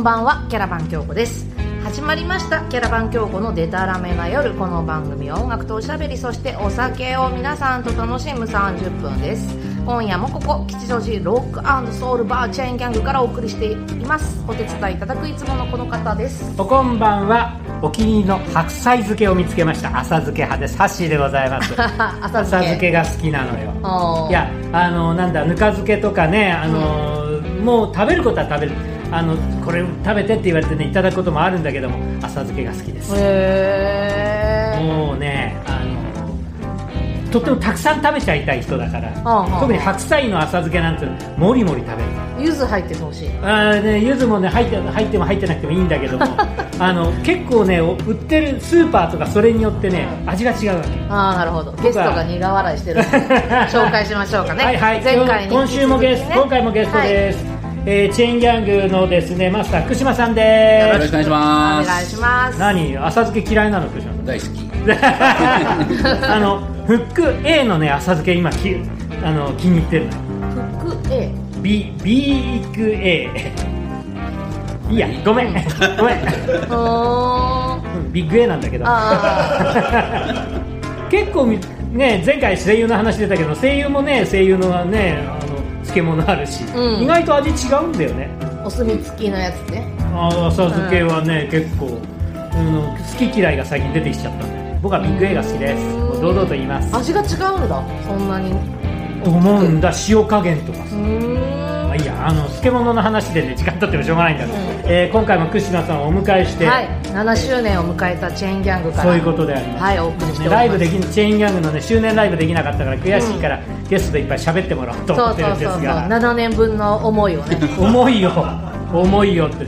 んばんはキャラバン京子です。始まりましたキャラバン京子のデタラメな夜。この番組は音楽とおしゃべりそしてお酒を皆さんと楽しむ30分です。今夜もここ吉祥寺ロックソウルバーチェーンギャングからお送りしています。お手伝いいただくいつものこの方です。おこんばんはお気に入りの白菜漬けを見つけました。浅漬け派です。ハッシーでございます。浅浅漬けが好きなのよ。いやあのなんだぬか漬けとかねあの、もう食べることは食べるあのこれ食べてって言われてねいただくこともあるんだけども浅漬けが好きです。もうねあのとってもたくさん食べちゃいたい人だからああ特に白菜の浅漬けなんてもりもり食べる。柚子入っててほしい。あーね柚子もね入って入っても入ってなくてもいいんだけども あの結構ねお売ってるスーパーとかそれによってね味が違うわけ。ああなるほど。ゲストが苦笑いしてる 紹介しましょうかね。はいはい。前回に今週もゲスト、今回もゲストです、えーチェーンギャングのですねマスター福島さんよです。ろしくお願いしおます。願いします。何？浅漬け嫌いなの福島大好き。さん あのフック A のね浅漬け今きあの気に入ってるの。よフック A B ビッグ A いいやごめん。ごめん。ビッグ A なんだけど。あ 結構みね前回声優の話出たけど声優もね声優のねあの漬物あるし、うん。意外と味違うんだよね。ーお墨付きのやつね。あー浅漬けはね、結構、うん、好き嫌いが最近出てきちゃったんで。僕はビッグ A が好きです。もう堂々と言います。味が違うんだそんなに。う思うんだ塩加減とかーん。まあの漬物の話でね時間取ってもしょうがないんだ。けど、うん。えー今回も福島さんをお迎えして、はい。7周年を迎えたチェーンギャングからそういうことであります、はいお送りしてライブできチェーンギャングのね周年ライブできなかったから悔しいから、ゲストでいっぱい喋ってもらおうとそう思ってるそうんそうそうですが。7年分の思いをね。重いよ重いよって。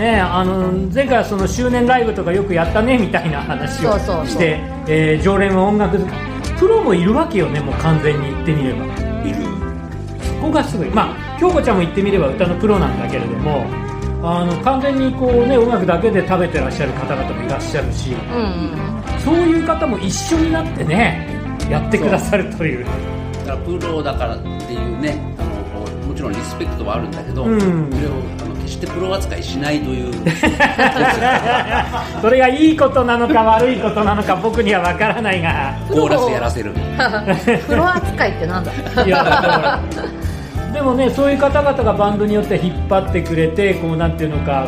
ねあの前回はその周年ライブとかよくやったねみたいな話をそうそうそう。してえー常連は音楽好き。プロもいるわけよねもう完全に言ってみれば。いる。そこがすごい。まあ京子ちゃんも言ってみれば歌のプロなんだけれどもあの完全にこうね音楽だけで食べてらっしゃる方々もいらっしゃるしうんうんそういう方も一緒になってねやってくださるというだからプロだからっていうね、あのもちろんリスペクトはあるんだけど、うんそれをあの決してプロ扱いしないという。それがいいことなのか悪いことなのか僕には分からないがコーラスやらせる。プロ扱いってなんだ？いやだから でもねそういう方々がバンドによって引っ張ってくれてこうなんていうのか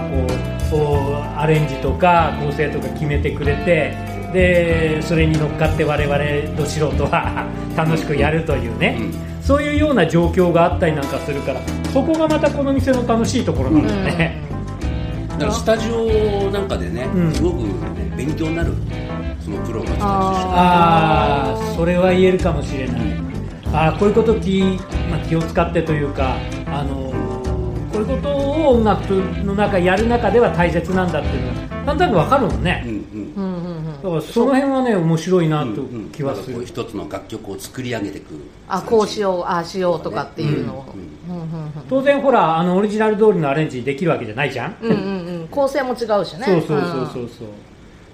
こうアレンジとか構成とか決めてくれてでそれに乗っかって我々ど素人は 楽しくやるというね、そういうような状況があったりなんかするからそこがまたこの店の楽しいところなんだよね、だからスタジオなんかでね、うん。すごく、ね、勉強になる。そのプロがああそれは言えるかもしれないあーこういうこと気,、まあ、気を使ってというかあのーこういうことを音楽の中やる中では大切なんだっていうのがなんとなくわかるもんね、うんうん。うんうん。うんだからその辺はね面白いなとうんうん気はする、なんう一つの楽曲を作り上げていく。あこうしようああしようとかっていうの。をうんうん。うん当然ほらあのオリジナル通りのアレンジできるわけじゃないじゃん、うんうんうん。うん構成も違うしね。そうそうそうそうそう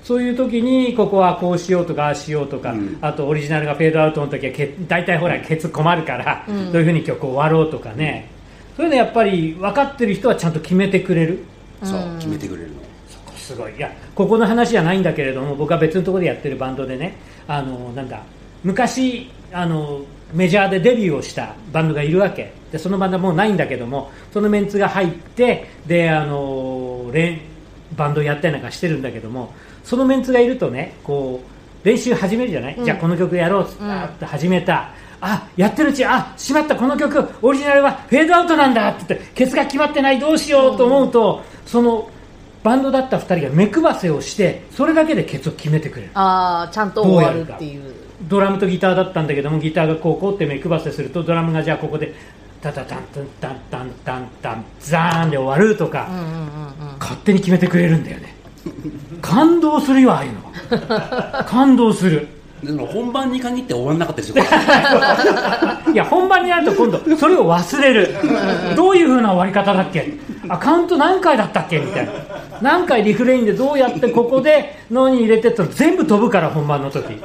そういう時にここはこうしようとかああしようとか、うん。あとオリジナルがフェードアウトの時はけ大体ほらケツ困るから、うん。どういうふうに曲を終わろうとかね、そういうのやっぱり分かってる人はちゃんと決めてくれる。そううん。決めてくれるの。そこすごい。いやここの話じゃないんだけれども僕は別のところでやってるバンドでねあのなんだ昔あのメジャーでデビューをしたバンドがいるわけ。でそのバンドはもうないんだけどもそのメンツが入ってであの練バンドやったりなんかしてるんだけどもそのメンツがいるとねこう練習始めるじゃない、うん。じゃあこの曲やろうっつって始めた、あやってるうちあしまったこの曲オリジナルはフェードアウトなんだって言ってケツが決まってないどうしようと思うと、そのバンドだった2人が目配せをしてそれだけでケツを決めてくれる。ああちゃんと終わるっていう。ドラムとギターだったんだけどもギターがこうこうって目配せするとドラムがじゃあここでタタタンタンタンタンタンタンザーンで終わるとか、うんうんうんうん。勝手に決めてくれるんだよね感動するよああいうの。は感動する。でその本番に限って終わんなかったりする。いや本番になると今度それを忘れる。どういう風な終わり方だっけ？あカウント何回だったっけ？みたいな。何回リフレインでどうやってここで脳に入れてったら全部飛ぶから本番の時。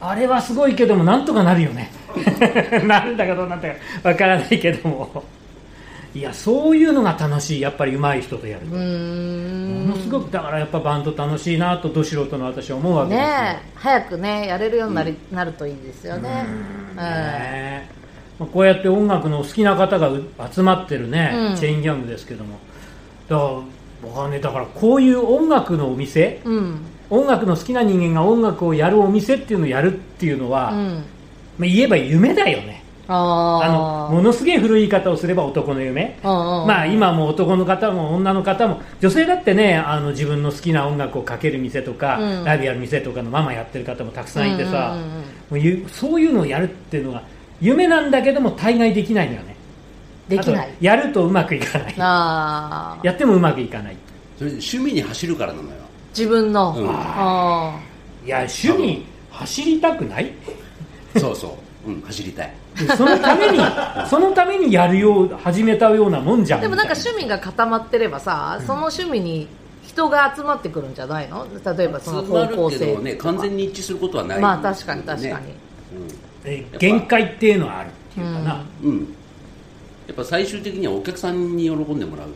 あれはすごいけどもなんとかなるよね。なるんだかどうなんだかわからないけどもいやそういうのが楽しいやっぱり上手い人とやるうーん。ものすごくだからやっぱバンド楽しいなとど素人の私は思うわけですよ、ねえ早くねやれるようになり、なるといいですよね。うん。ねまあこうやって音楽の好きな方がう集まってるね、うん。チェーンギャングですけども。だから僕はねだからこういう音楽のお店うん。音楽の好きな人間が音楽をやるお店っていうのをやるっていうのは、うん。まあ、言えば夢だよねああのものすげえ古い言い方をすれば男の夢。あまあ今も男の方も女の方も女性だってねあの自分の好きな音楽をかける店とか、うん。ライブやる店とかのママやってる方もたくさんいてさ、うんうんうんうん。もうゆそういうのをやるっていうのが夢なんだけども大概できないのよね。できない。あとやるとうまくいかない。ああやってもうまくいかない。それで趣味に走るからなのよ。自分の、うん。あいや趣味走りたくない？そうそう、うん、走りたいそのためにそのためにやるよう始めたようなもんじゃん。あでもなんか趣味が固まってればさ、その趣味に人が集まってくるんじゃないの？例えばその方向性るけどね完全に一致することはない。まあ確かに確かに、ねえ限界っていうのはあるっていうかな、うん、うん、やっぱ最終的にはお客さんに喜んでもらう。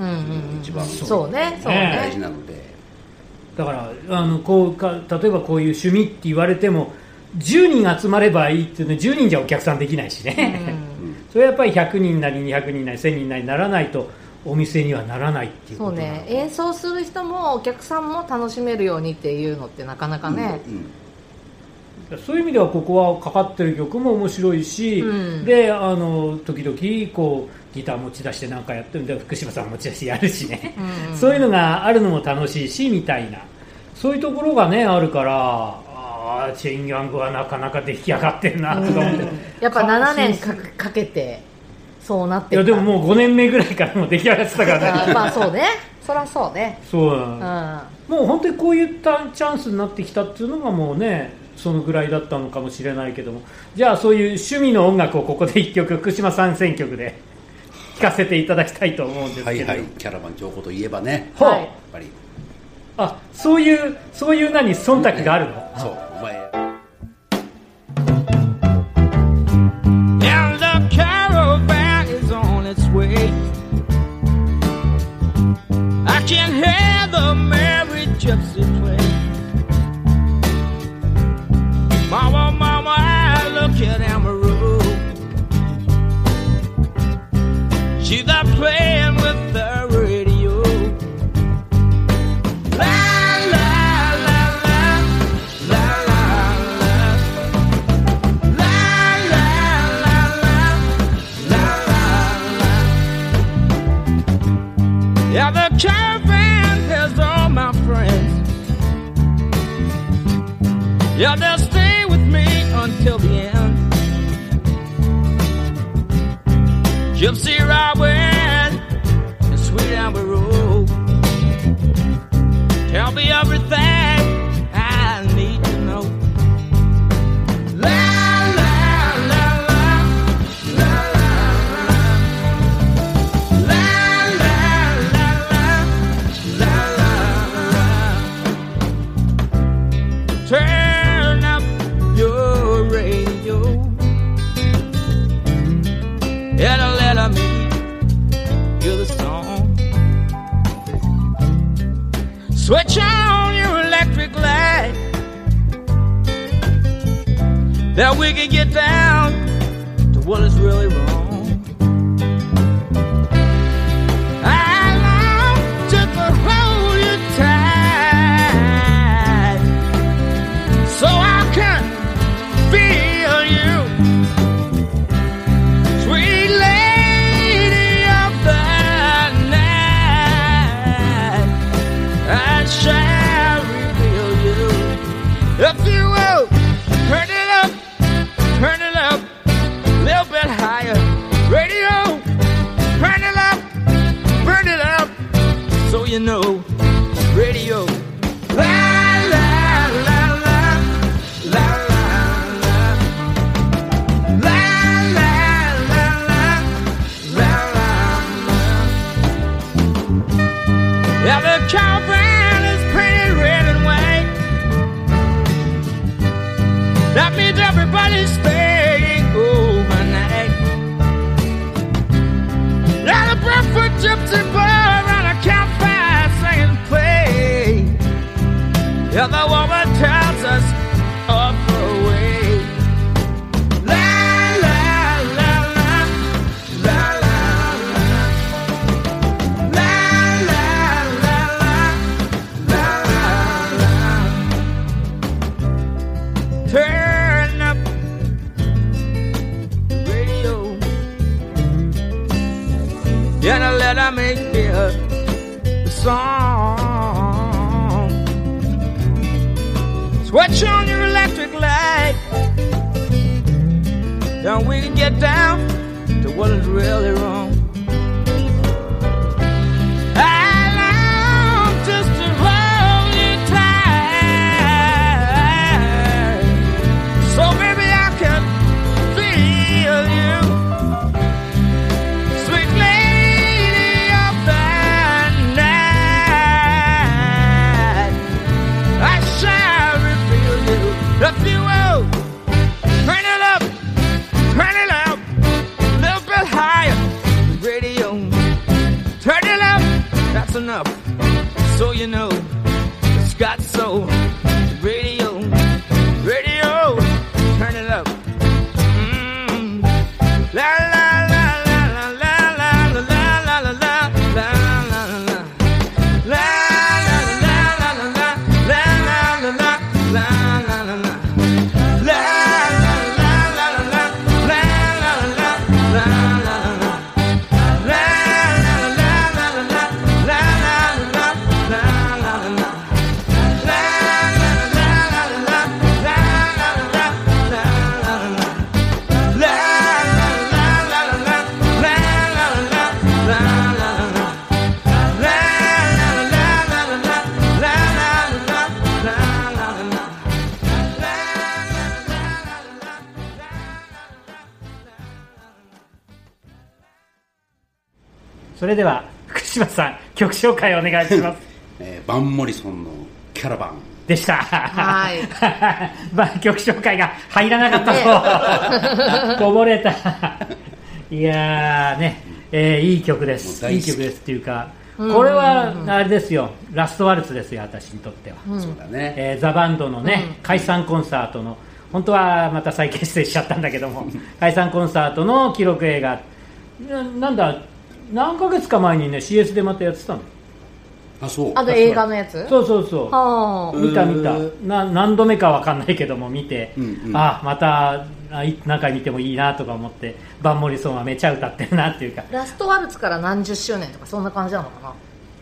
うんうんうん。一番そうね。そうね。大事ねなので、だからあのこうか例えばこういう趣味って言われても10人集まればいいっていうのは10人じゃお客さんできないしね、うん。それはやっぱり100人なり200人なり1000人なりならないとお店にはならないっていうそうね。演奏する人もお客さんも楽しめるようにっていうのってなかなかね、うんそういう意味ではここはかかってる曲も面白いし、うん。であの時々こうギター持ち出してなんかやってるんで福島さん持ち出してやるしね、うん。そういうのがあるのも楽しいしみたいな。そういうところがねあるからあーチェーンギャングはなかなか出来上がってるなとか思って、やっぱ7年かかけてそうなっていやでもうもう5年目ぐらいからもう出来上がってたからね。まあそうね。そりゃそうね。そううんもう本当にこういったチャンスになってきたっていうのがもうねそのぐらいだったのかもしれないけども。じゃあそういう趣味の音楽をここで1曲福島参戦曲で 聴かせていただきたいと思うんですけど、はいはい。キャラバン京子といえばね。はい。やっぱりあそういうそういう何忖度があるの、そうお前 Gypsy Robin and Sweet Amber Rose. Tell me everything that we can get down to what is really wrong. The woman tells us それでは福島さん曲紹介お願いします。えーバン・モリソンのキャラバン。でした。はい。まあ曲紹介が入らなかったと こぼれた。いやーね、えーいい曲です。いい曲ですっていうかこれはあれですよ。ラストワルツですよ私にとっては、そうだね、えーザ・バンドのね、解散コンサートの本当はまた再結成しちゃったんだけども解散コンサートの記録映画。ななんだ何ヶ月か前にね CS でまたやってたの。あそう。あの映画のやつ？そうそうそう。はあ。見た見た。へな何度目かわかんないけども見て、うんうん。あまたあい何回見てもいいなとか思ってバンモリソンはめちゃ歌ってるなっていうか。ラストワルツから何十周年とかそんな感じなのかな？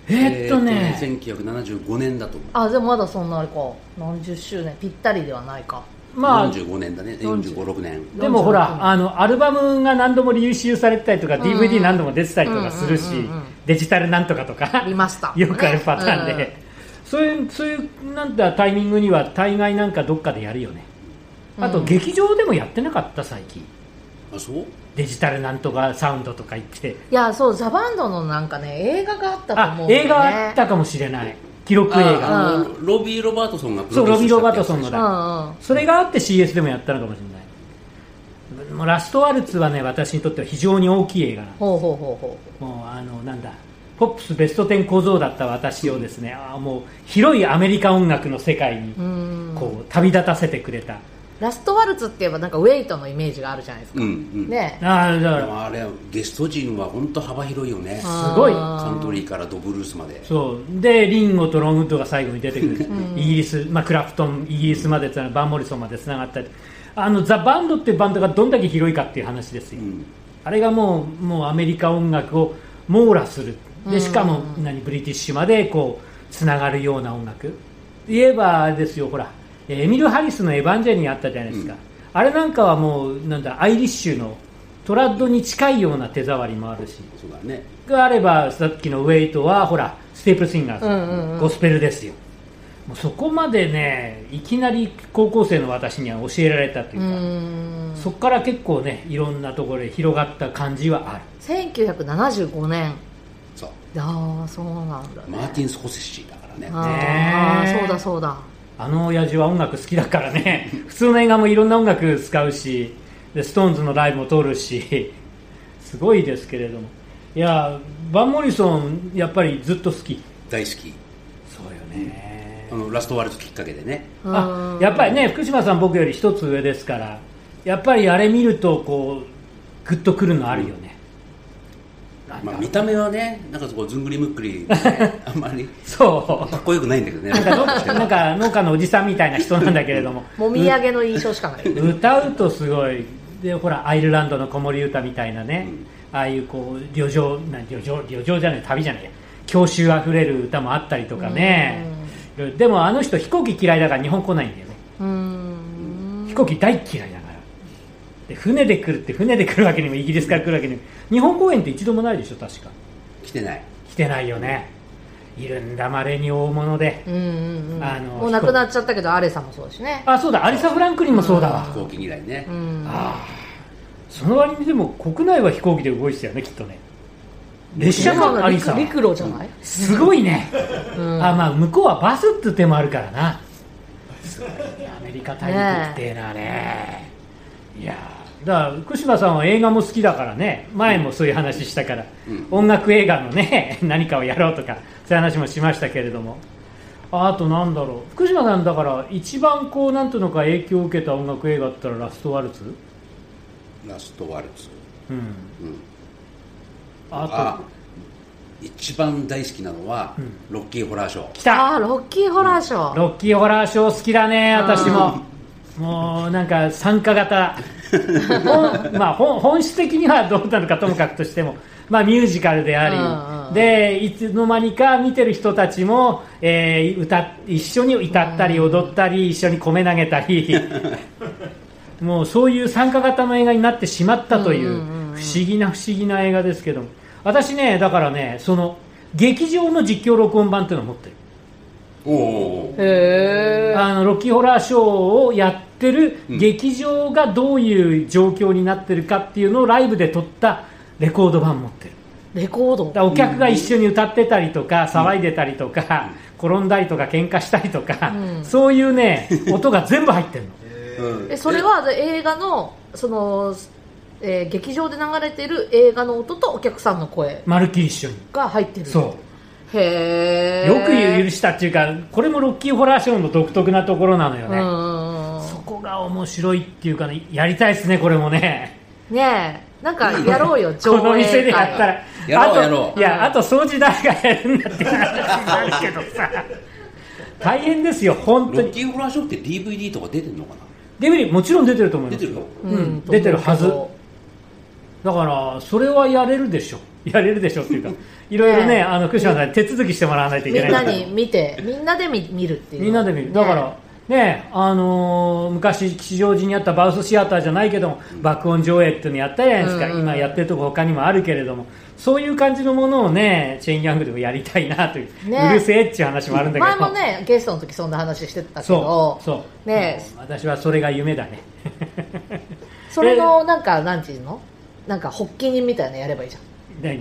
えーっとね、えーと1975年だと思う。あでもまだそんなあれか。何十周年？ぴったりではないかまあ45年だね。45年。でもほ46らあのアルバムが何度もリ収されてたりとか、ん。DVD 何度も出てたりとかするし、うんうんうん。うんデジタルなんとかとか。リマスターよくあるパターンで、うん。そういうそういうなんだタイミングには大概なんかどっかでやるよね。あと、うん劇場でもやってなかった最近。あそう？デジタルなんとかサウンドとか言って。いやそうザ・バンドのなんかね映画があったとあ思うね。映画あったかもしれない記録映画。のロビー・ロバートソンがプそうロデューロビー・ロバートソンのだ、それがあって CS でもやったのかもしれない。もうラストワルツはね私にとっては非常に大きい映画なのほうほうほうほもうあのなんだポップスベスト10小僧だった私をですね、あーもう広いアメリカ音楽の世界にううん。こう旅立たせてくれた、ラストワルツって言えばなんかウェイトのイメージがあるじゃないですか、うんうん。ね。あーだから。でもあれゲスト陣は本当幅広いよね。すごいカントリーからドブルースまで。そう。でリンゴとロンウッドが最後に出てくる、イギリス、まあ、クラプトンイギリスまでつなバンモリソンまでつながったりあのザ・バンドっていうバンドがどんだけ広いかっていう話ですよ、うん。あれがもうもうアメリカ音楽を網羅する。でしかも何ブリティッシュまでこうつながるような音楽。言えばですよほらエミル・ハリスの「エヴァンジェリー」あったじゃないですか、うん。あれなんかはもうなんだアイリッシュのトラッドに近いような手触りもあるし。そうだね。があればさっきのウェイトはほらステープルシンガーズ、うんうんうん。ゴスペルですよ。もうそこまでねいきなり高校生の私には教えられたといううか、ん。そこから結構ねいろんなところで広がった感じはある。1975年。そう。ああそうなんだね。マーティン・スコセッシだからね。あねーそうだそうだあの親父は音楽好きだからね。普通の映画もいろんな音楽使うしでストーンズのライブも通るし。すごいですけれども。いやバン・モリソンやっぱりずっと好き。大好き。そうよね。あのラストワルツきっかけでね。あやっぱりね福島さん僕より一つ上ですからやっぱりあれ見るとこうグッとくるのあるよね、なんかまあ、見た目はねなんかそこずんぐりむっくり、ね、あんまりそう。かっこよくないんだけどね。なんかのなんか農家のおじさんみたいな人なんだけれども。もみあげの印象しかない。歌うとすごい。でほらアイルランドの子守歌みたいなね、ああいうこう旅情な旅情旅情じゃない旅じゃないや。郷愁あふれる歌もあったりとかね。でもあの人飛行機嫌いだから日本来ないんだよね。うん。飛行機大嫌いで船で来るって船で来るわけにもイギリスから来るわけにも。日本公演って一度もないでしょ確か。来てない。来てないよね。いるんだまれに大物で。うんうんうん。あのもう亡くなっちゃったけどアレさんもそうだしね。あそうだアリサ・フランクリンもそうだわ、飛行機嫌いね、うん。ああ。その割にでも国内は飛行機で動いてたよねきっとね。列車今のがアリサ。陸陸路じゃない？すごいね、うん。あまあ向こうはバスって手もあるからな。すごいねアメリカ大陸ってえなね。いやだから福島さんは映画も好きだからね。前もそういう話したから、うん。音楽映画のね 何かをやろうとかそういう話もしましたけれども。ああとなんだろう。福島さんだから一番こうなんていうのか影響を受けた音楽映画って言ったらラストワルツ？ラストワルツ、うん。うん、ああ一番大好きなのは、うん。ロッキーホラーショー。と来た。ああロッキーホラーショー。ロッキーホラーショー好きだね私も。もうなんか参加型本, まあ、本本質的にはどうなのかともかくとしても、まあ、ミュージカルであり、うんうんでいつの間にか見てる人たちも、えー歌っ一緒に歌ったり踊ったり一緒に米投げたり もうそういう参加型の映画になってしまったといううんうんうんうん。不思議な不思議な映画ですけども。私ねだからねその劇場の実況録音版っていうのを持ってる。おおへえあのロッキーホラーショーをやってるうん。劇場がどういう状況になってるかっていうのをライブで撮ったレコード版持ってる。レコード？だお客が一緒に歌ってたりとか騒いでたりとか転んだりとか喧嘩したりとかうん。そういうね音が全部入ってるの。うん。えそれは映画のその、えー劇場で流れてる映画の音とお客さんの声まるっきり一緒に。が入ってる。そへえうよく許したっていうかこれもロッキーホラーショーの独特なところなのようねんそこが面白いっていうかねやりたいですねこれもね。ねえなんかやろうよ この店でやったら。やろうあとやろう。いやあと掃除誰がやるんだって話になるけどさ。大変ですよ本当に。ロッキーホラーショーって DVD とか出てんのかな？DVD もちろん出てると思います。出てるよ。うん出てるはず。だからそれはやれるでしょ。やれるでしょっていうか いろいろねねあの福島さんに手続きしてもらわないといけないみんなに見てみんなで見見るっていう。みんなで見る。だからねあのー昔吉祥寺にあったバウスシアターじゃないけども爆音上映っていうのやったじゃないですか、うん。うん今やってるとこ他にもあるけれども。そういう感じのものをねチェーンギャングでもやりたいなという、ねうるせえっていう話もあるんだけど。前もねゲストの時そんな話してたけそどう。そう。ね私はそれが夢だね。それのなんかなんていうの？なんか発起人みたいなのやればいいじゃん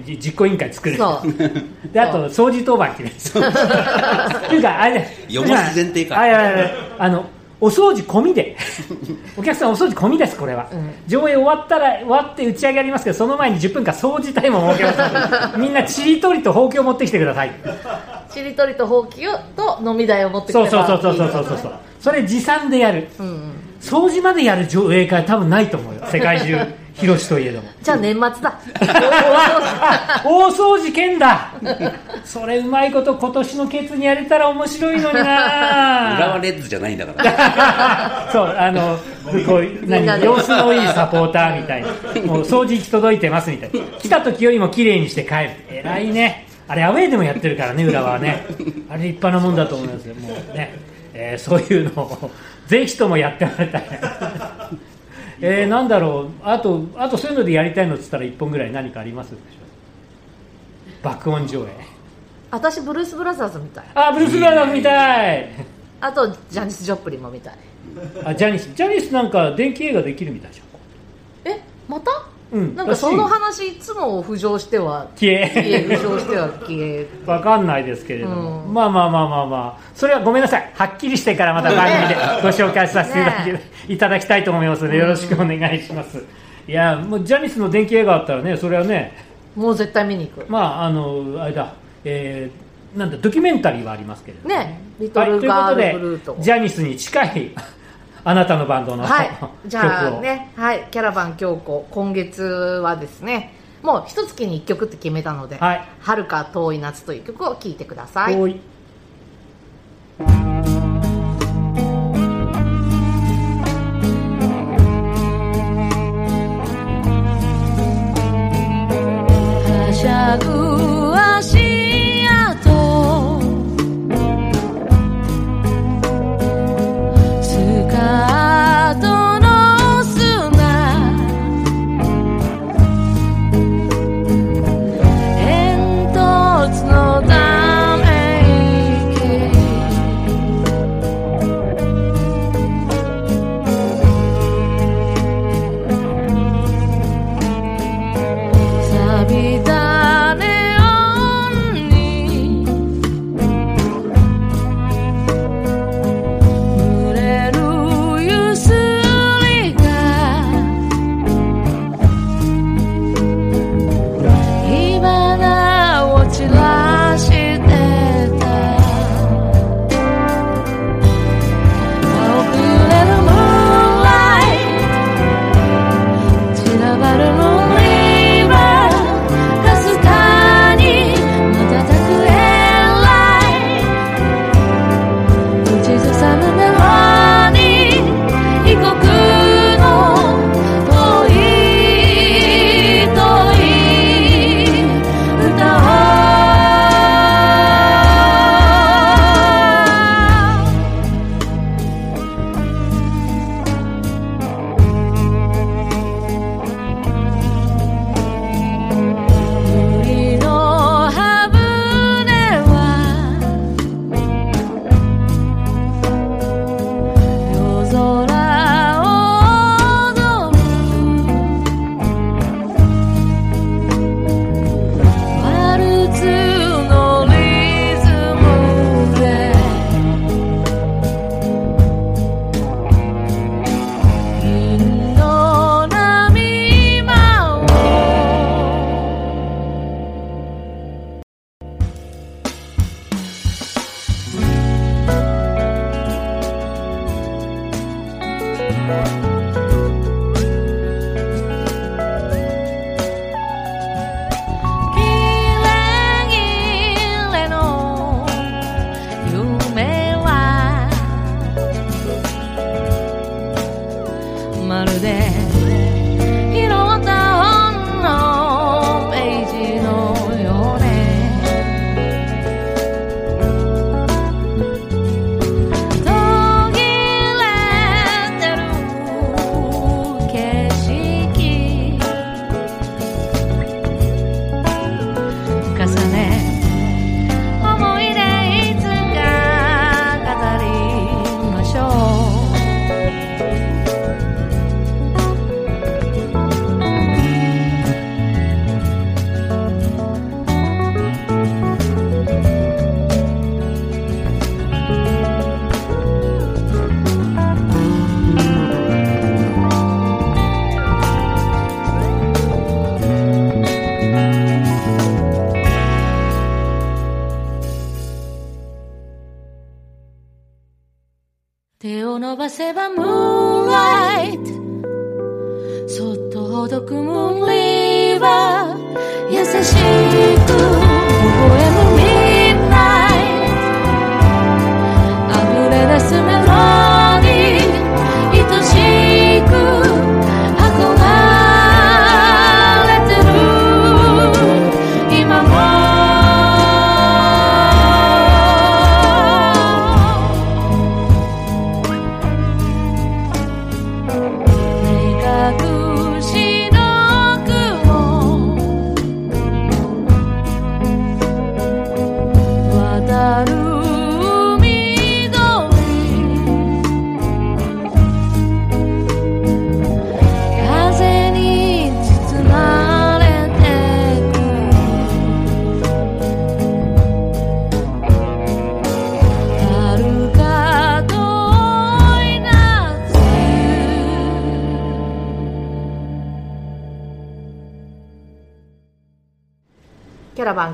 実行委員会作る。そう。であと掃除当番決めるっていうかあれね。読ます前提か。あいやいやいやあのお掃除込みで。お客さんお掃除込みですこれは、うん。上映終わったら終わって打ち上げありますけどその前に10分間掃除タイムを設けますので みんなちりとりとほうきを持ってきてください。ちりとりとほうきをと飲み代を持ってくそうそうそうそうそうそうそうそれ持参でやるうんうん掃除までやる上映会多分ないと思うよ世界中広しといえども。じゃあ年末だ。あ 大掃除券だ。それうまいこと今年のケツにやれたら面白いのに浦和なレッズじゃないんだから。そうあのこう何様子のいいサポーターみたいな。もう掃除行き届いてますみたいな。来た時よりも綺麗にして帰る。偉いね。あれアウェーでもやってるからね浦和はね。あれ立派なもんだと思いますよ。もうね、えーそういうのをぜひともやってもらいたいえー、なんだろう。あとあとそういうのでやりたいのっつったら1本ぐらい何かあります爆音上映。私ブルース・ブラザーズみたい。あブルース・ブラザーズ見たい。あとジャニス・ジョプリンも見たい。あジャニス。ジャニスなんか電気映画できるみたいじゃん。えまた？うん、なんかその話いつも浮上しては消え。浮上しては消え。分かんないですけれども、うん、まあまあまあまあまあ。それはごめんなさい。はっきりしてからまた番組でご紹介させていただき,たいと思いますのでよろしくお願いします、いやもうジャニスの電気映画あったらねそれはねもう絶対見に行く。まああのあれだ。えーなんだドキュメンタリーはありますけれども。ね、リトルガールブルー、はい、ということでジャニスに近いあなたのバンドの、はい、じゃあね、はい、キャラバン京子今月はですねもう一月に1曲って決めたので「はる、か遠い夏」という曲を聴いてください。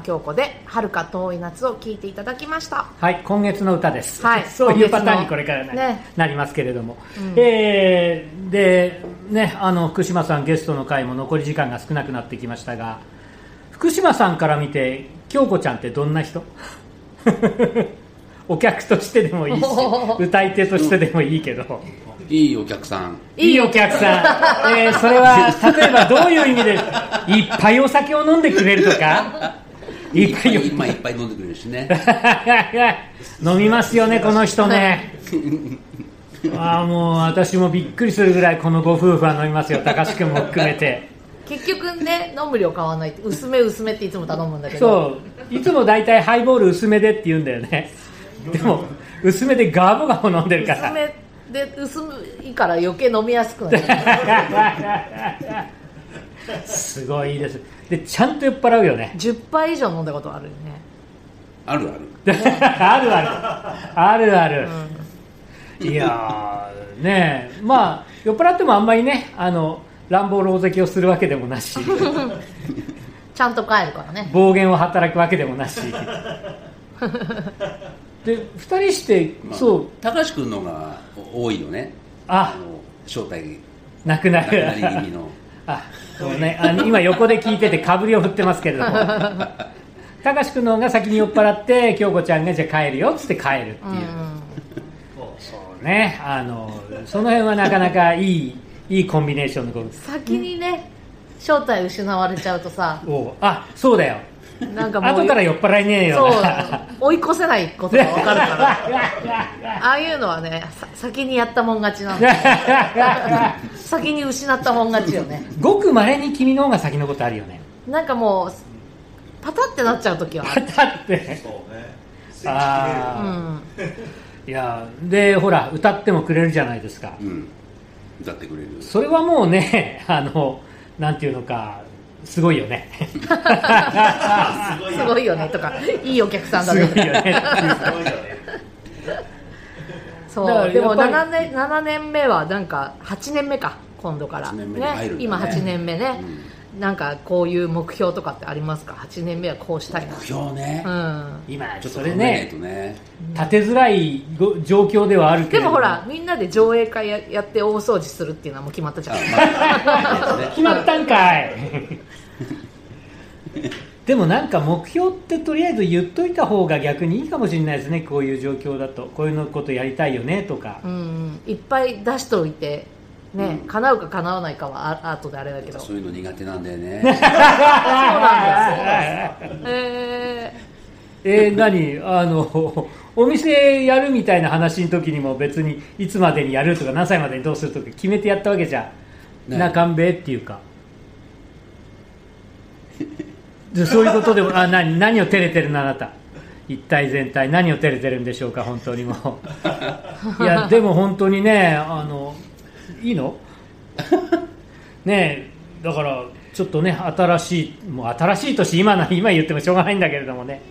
ン京子で遥か遠い夏を聞いていただきましたはい、今月の歌です。はい そういうパターンにこれからな,、ねなりますけれども。うんえーで、ね、あの、福島さんゲストの回も残り時間が少なくなってきましたが、福島さんから見て、京子ちゃんってどんな人？お客としてでもいいし、歌い手としてでもいいけど。いいお客さんいいお客さん。えーそれは、例えばどういう意味で、いっぱいお酒を飲んでくれるとか？いっぱい今いっぱい飲んでくれるしね。飲みますよねこの人ね。ああもう私もびっくりするぐらいこのご夫婦は飲みますよ高志くんも含めて。結局ね飲む量変わらないって。薄め薄めっていつも頼むんだけど。そう。いつも大体ハイボール薄めでって言うんだよね。でも薄めでガボガボ飲んでるから。薄めで薄いから余計飲みやすくなる。すごいですでちゃんと酔っ払うよね。10杯以上飲んだことあるよね。あるある。あるある。あるある、いやーねえ。まあ酔っ払ってもあんまりねあの乱暴狼藉をするわけでもなし。ちゃんと帰るからね。暴言を働くわけでもなし。で2人して、まあそう。高橋君のが多いよね。あ。の正体なくななくなるり気味のあそうね。あの今横で聞いててかぶりを振ってますけれども。高志君の方が先に酔っ払って京子ちゃんがじゃあ帰るよっつって帰るっていう、そうね。あのその辺はなかなかいいいいコンビネーションのこと。先にね正体失われちゃうとさ。おあそうだよなんかもう後から酔っ払いねえよそう。な追い越せないことが分かるから。ああいうのはねさ先にやったもん勝ちなんだ 先に失ったもん勝ちよね。ごくまれに君の方が先のことあるよね。なんかもうパタってなっちゃう時はある。だって。うああ、ん。いやでほら歌ってもくれるじゃないですか。うん。歌ってくれる。それはもうねあのなんていうのかすごいよ ね。すごいよね。とかいいお客さんだすねごいよね。そう。でもやっぱり7年 ,7 年目はなんか8年目か今度から、8年目に入るんだね。今8年目ね、なんかこういう目標とかってありますか？8年目はこうしたいな。目標ね。うん。今ちょっとそれねとね。立てづらいご状況ではあるけれどでもほらみんなで上映会ややって大掃除するっていうのはもう決まったじゃん。あまあね。決まったんかい。でもなんか目標ってとりあえず言っといた方が逆にいいかもしれないですね。こういう状況だと。こういうのことやりたいよねとか。うん。いっぱい出しておいてね、うん。叶うか叶わないかはあ後であれだけど。そうそういうの苦手なんだよね。なんだ。ええー、何？あのお店やるみたいな話の時にも別にいつまでにやるとか何歳までにどうするとか決めてやったわけじゃなかんべっていうか。でそういうことでもあ何？何を照れてるのあなた？一体全体何を照れてるんでしょうか本当にもう。いやでも本当にねあのいいの？ねえだからちょっとね新しいもう新しい年今な今言ってもしょうがないんだけれどもね。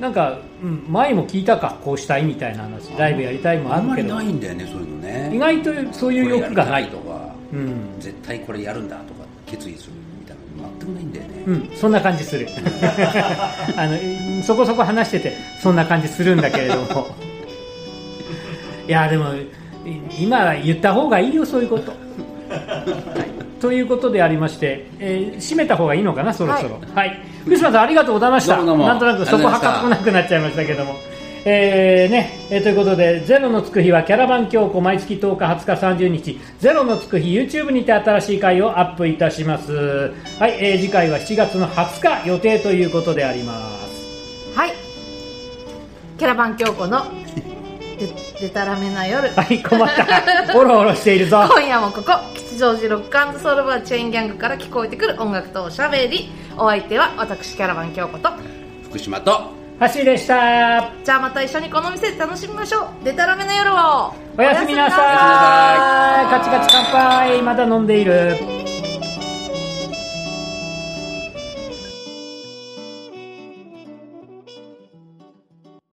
なんか、うん、前も聞いたかこうしたいみたいな話。ライブやりたいもああんまりるけどないんだよねそういうのね。意外とそういう欲がない。とかうん。絶対これやるんだとか決意するみたいなの全くないんだよね、うん、そんな感じする。あのうんそこそこ話しててそんな感じするんだけれども。いやでもい今は言った方がいいよそういうこと、はい、ということでありまして、えー締めた方がいいのかなそろそろ。はい、福島さんありがとうございました。なんとなくそこはかっこなくなっちゃいましたけども。えーねえーということで「ゼロのつく日」はキャラバン京子毎月10日20日30日「ゼロのつく日」YouTube にて新しい回をアップいたします。はい、えー次回は7月の20日予定ということであります。ーはい。キャラバン京子のででたらめな夜。はい困った。オロオロしているぞ。今夜もここ。吉祥寺ロックソウルバーチェーンギャングから聞こえてくる音楽とおしゃべり。お相手は私キャラバン京子と。福島と。橋でした。じゃあまた一緒にこの店で楽しみましょう。でたらめな夜を。おやすみなさい。カチカチ乾杯。まだ飲んでいる